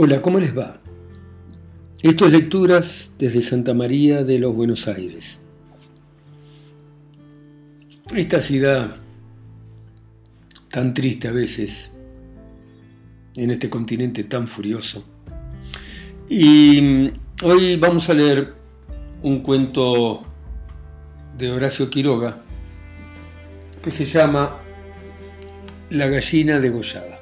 Hola, ¿cómo les va? Esto es Lecturas desde Santa María de los Buenos Aires. Esta ciudad tan triste a veces, en este continente tan furioso. Y mm, hoy vamos a leer un cuento de Horacio Quiroga que se llama La gallina degollada.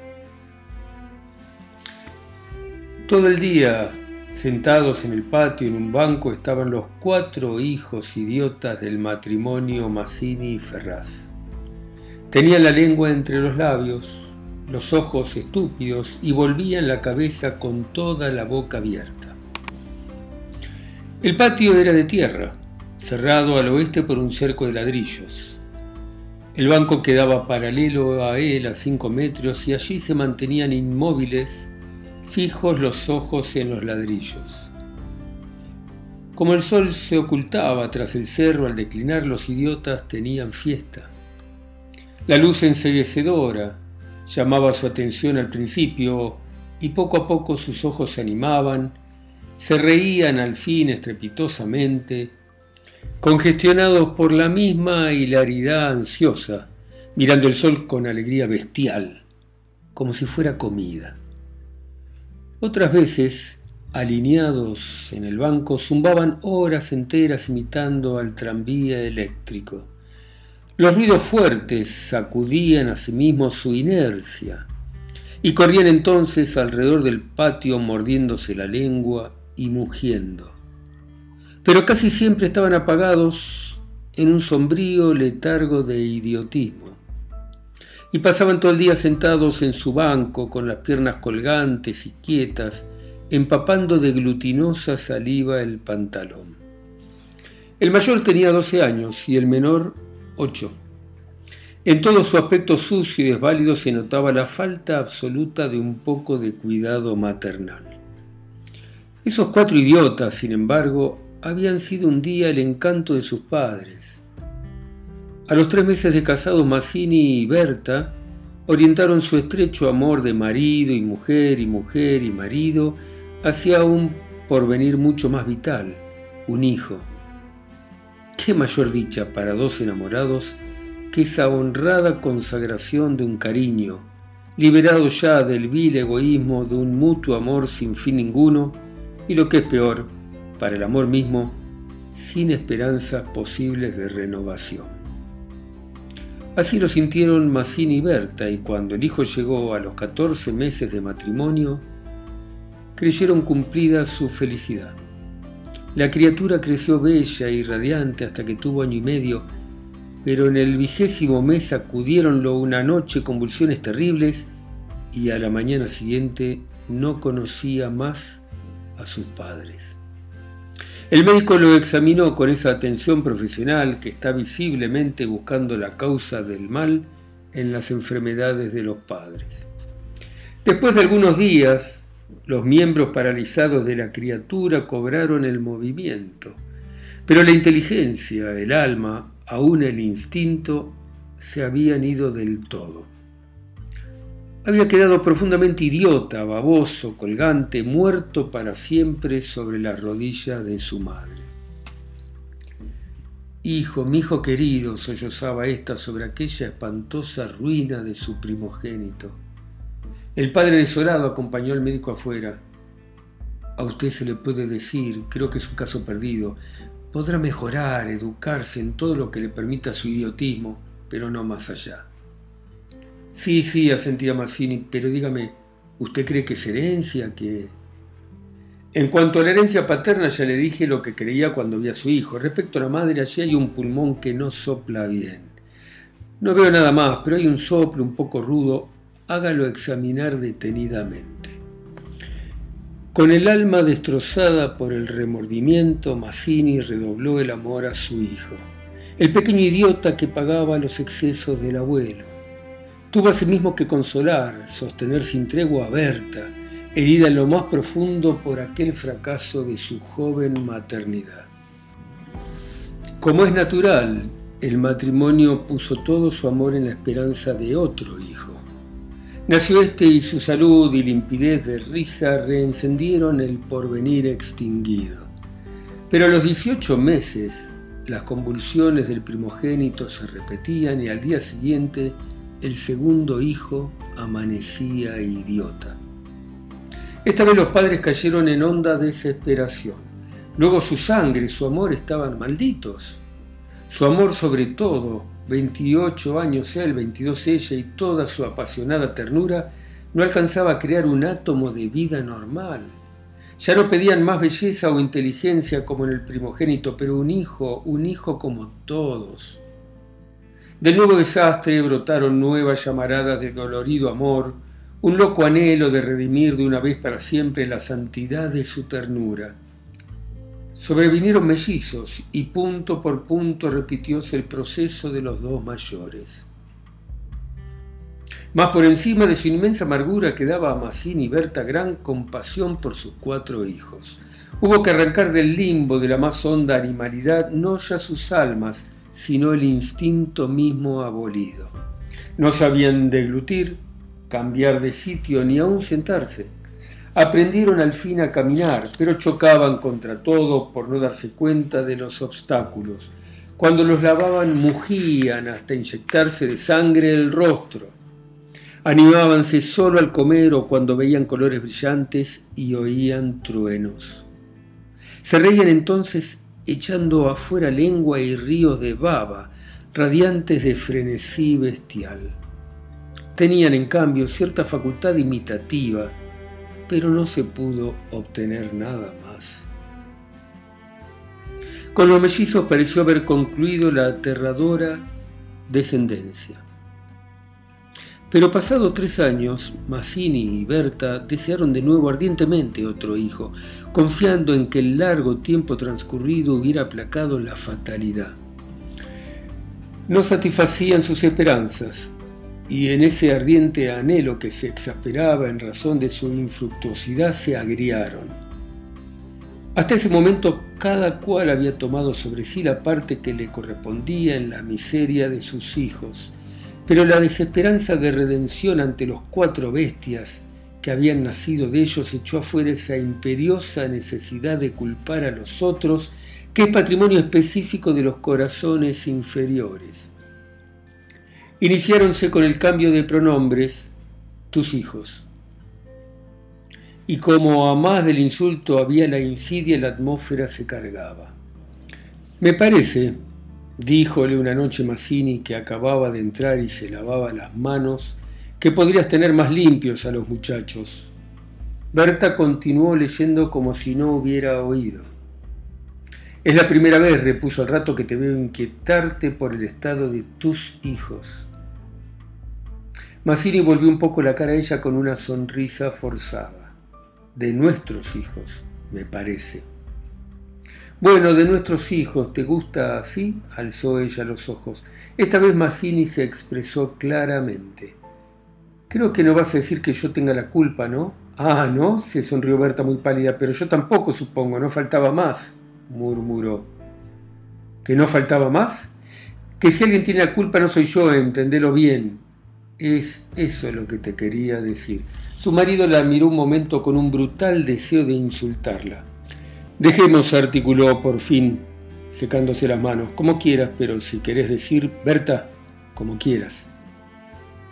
Todo el día, sentados en el patio en un banco, estaban los cuatro hijos idiotas del matrimonio Mazzini y Ferraz. Tenían la lengua entre los labios, los ojos estúpidos y volvían la cabeza con toda la boca abierta. El patio era de tierra, cerrado al oeste por un cerco de ladrillos. El banco quedaba paralelo a él a cinco metros y allí se mantenían inmóviles fijos los ojos en los ladrillos. Como el sol se ocultaba tras el cerro al declinar, los idiotas tenían fiesta. La luz enseguecedora llamaba su atención al principio y poco a poco sus ojos se animaban, se reían al fin estrepitosamente, congestionados por la misma hilaridad ansiosa, mirando el sol con alegría bestial, como si fuera comida. Otras veces, alineados en el banco, zumbaban horas enteras imitando al tranvía eléctrico. Los ruidos fuertes sacudían a sí mismos su inercia y corrían entonces alrededor del patio mordiéndose la lengua y mugiendo. Pero casi siempre estaban apagados en un sombrío letargo de idiotismo y pasaban todo el día sentados en su banco con las piernas colgantes y quietas, empapando de glutinosa saliva el pantalón. El mayor tenía 12 años y el menor 8. En todo su aspecto sucio y desválido se notaba la falta absoluta de un poco de cuidado maternal. Esos cuatro idiotas, sin embargo, habían sido un día el encanto de sus padres a los tres meses de casado, Mazzini y Berta orientaron su estrecho amor de marido y mujer y mujer y marido hacia un porvenir mucho más vital, un hijo. ¿Qué mayor dicha para dos enamorados que esa honrada consagración de un cariño, liberado ya del vil egoísmo de un mutuo amor sin fin ninguno y lo que es peor, para el amor mismo, sin esperanzas posibles de renovación? Así lo sintieron Mazzini y Berta, y cuando el hijo llegó a los 14 meses de matrimonio, creyeron cumplida su felicidad. La criatura creció bella y radiante hasta que tuvo año y medio, pero en el vigésimo mes acudieronlo una noche convulsiones terribles y a la mañana siguiente no conocía más a sus padres. El médico lo examinó con esa atención profesional que está visiblemente buscando la causa del mal en las enfermedades de los padres. Después de algunos días, los miembros paralizados de la criatura cobraron el movimiento, pero la inteligencia, el alma, aún el instinto, se habían ido del todo. Había quedado profundamente idiota, baboso, colgante, muerto para siempre sobre la rodilla de su madre. Hijo, mi hijo querido, sollozaba ésta sobre aquella espantosa ruina de su primogénito. El padre desolado acompañó al médico afuera. A usted se le puede decir, creo que es un caso perdido. Podrá mejorar, educarse en todo lo que le permita su idiotismo, pero no más allá. Sí, sí, asentía Mazzini, pero dígame, ¿usted cree que es herencia? Que... En cuanto a la herencia paterna ya le dije lo que creía cuando vi a su hijo. Respecto a la madre, allí hay un pulmón que no sopla bien. No veo nada más, pero hay un soplo un poco rudo. Hágalo examinar detenidamente. Con el alma destrozada por el remordimiento, Mazzini redobló el amor a su hijo, el pequeño idiota que pagaba los excesos del abuelo. Tuvo asimismo que consolar, sostener sin tregua a Berta, herida en lo más profundo por aquel fracaso de su joven maternidad. Como es natural, el matrimonio puso todo su amor en la esperanza de otro hijo. Nació este y su salud y limpidez de risa reencendieron el porvenir extinguido. Pero a los 18 meses las convulsiones del primogénito se repetían y al día siguiente el segundo hijo amanecía idiota. Esta vez los padres cayeron en honda desesperación. Luego su sangre y su amor estaban malditos. Su amor sobre todo, 28 años él, 22 ella y toda su apasionada ternura, no alcanzaba a crear un átomo de vida normal. Ya no pedían más belleza o inteligencia como en el primogénito, pero un hijo, un hijo como todos. Del nuevo desastre brotaron nuevas llamaradas de dolorido amor, un loco anhelo de redimir de una vez para siempre la santidad de su ternura. Sobrevinieron mellizos y punto por punto repitióse el proceso de los dos mayores. Mas por encima de su inmensa amargura quedaba a Mazzini y Berta gran compasión por sus cuatro hijos. Hubo que arrancar del limbo de la más honda animalidad no ya sus almas, sino el instinto mismo abolido. No sabían deglutir, cambiar de sitio ni aún sentarse. Aprendieron al fin a caminar, pero chocaban contra todo por no darse cuenta de los obstáculos. Cuando los lavaban mugían hasta inyectarse de sangre el rostro. Animábanse solo al comer o cuando veían colores brillantes y oían truenos. Se reían entonces echando afuera lengua y ríos de baba, radiantes de frenesí bestial. Tenían en cambio cierta facultad imitativa, pero no se pudo obtener nada más. Con los mellizos pareció haber concluido la aterradora descendencia. Pero pasado tres años, Mazzini y Berta desearon de nuevo ardientemente otro hijo, confiando en que el largo tiempo transcurrido hubiera aplacado la fatalidad. No satisfacían sus esperanzas, y en ese ardiente anhelo que se exasperaba en razón de su infructuosidad se agriaron. Hasta ese momento cada cual había tomado sobre sí la parte que le correspondía en la miseria de sus hijos, pero la desesperanza de redención ante los cuatro bestias que habían nacido de ellos echó afuera esa imperiosa necesidad de culpar a los otros, que es patrimonio específico de los corazones inferiores. Iniciáronse con el cambio de pronombres tus hijos. Y como a más del insulto había la insidia, la atmósfera se cargaba. Me parece, díjole una noche Mazzini que acababa de entrar y se lavaba las manos, que podrías tener más limpios a los muchachos. Berta continuó leyendo como si no hubiera oído. Es la primera vez, repuso al rato, que te veo inquietarte por el estado de tus hijos. Mazzini volvió un poco la cara a ella con una sonrisa forzada. De nuestros hijos, me parece. Bueno, de nuestros hijos, ¿te gusta así? alzó ella los ojos. Esta vez Mazzini se expresó claramente. Creo que no vas a decir que yo tenga la culpa, ¿no? Ah, ¿no? se sonrió Berta muy pálida, pero yo tampoco supongo, no faltaba más, murmuró. ¿Que no faltaba más? Que si alguien tiene la culpa no soy yo, entendelo bien, es eso lo que te quería decir. Su marido la miró un momento con un brutal deseo de insultarla. Dejemos, articuló por fin, secándose las manos, como quieras, pero si querés decir, Berta, como quieras.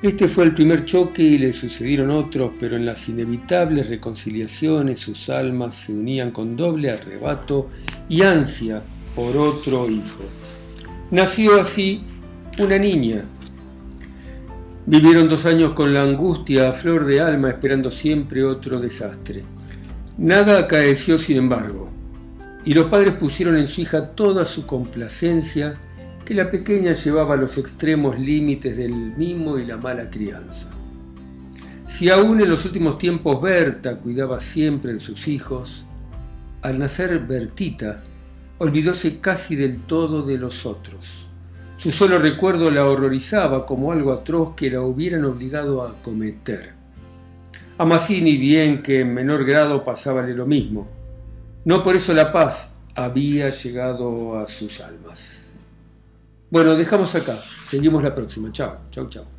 Este fue el primer choque y le sucedieron otros, pero en las inevitables reconciliaciones sus almas se unían con doble arrebato y ansia por otro hijo. Nació así una niña, Vivieron dos años con la angustia a flor de alma esperando siempre otro desastre. Nada acaeció sin embargo, y los padres pusieron en su hija toda su complacencia que la pequeña llevaba a los extremos límites del mimo y la mala crianza. Si aún en los últimos tiempos Berta cuidaba siempre de sus hijos, al nacer Bertita olvidóse casi del todo de los otros su solo recuerdo la horrorizaba como algo atroz que la hubieran obligado a cometer. A Mazzini bien que en menor grado pasábale lo mismo. No por eso la paz había llegado a sus almas. Bueno, dejamos acá. Seguimos la próxima. Chao, chao, chao.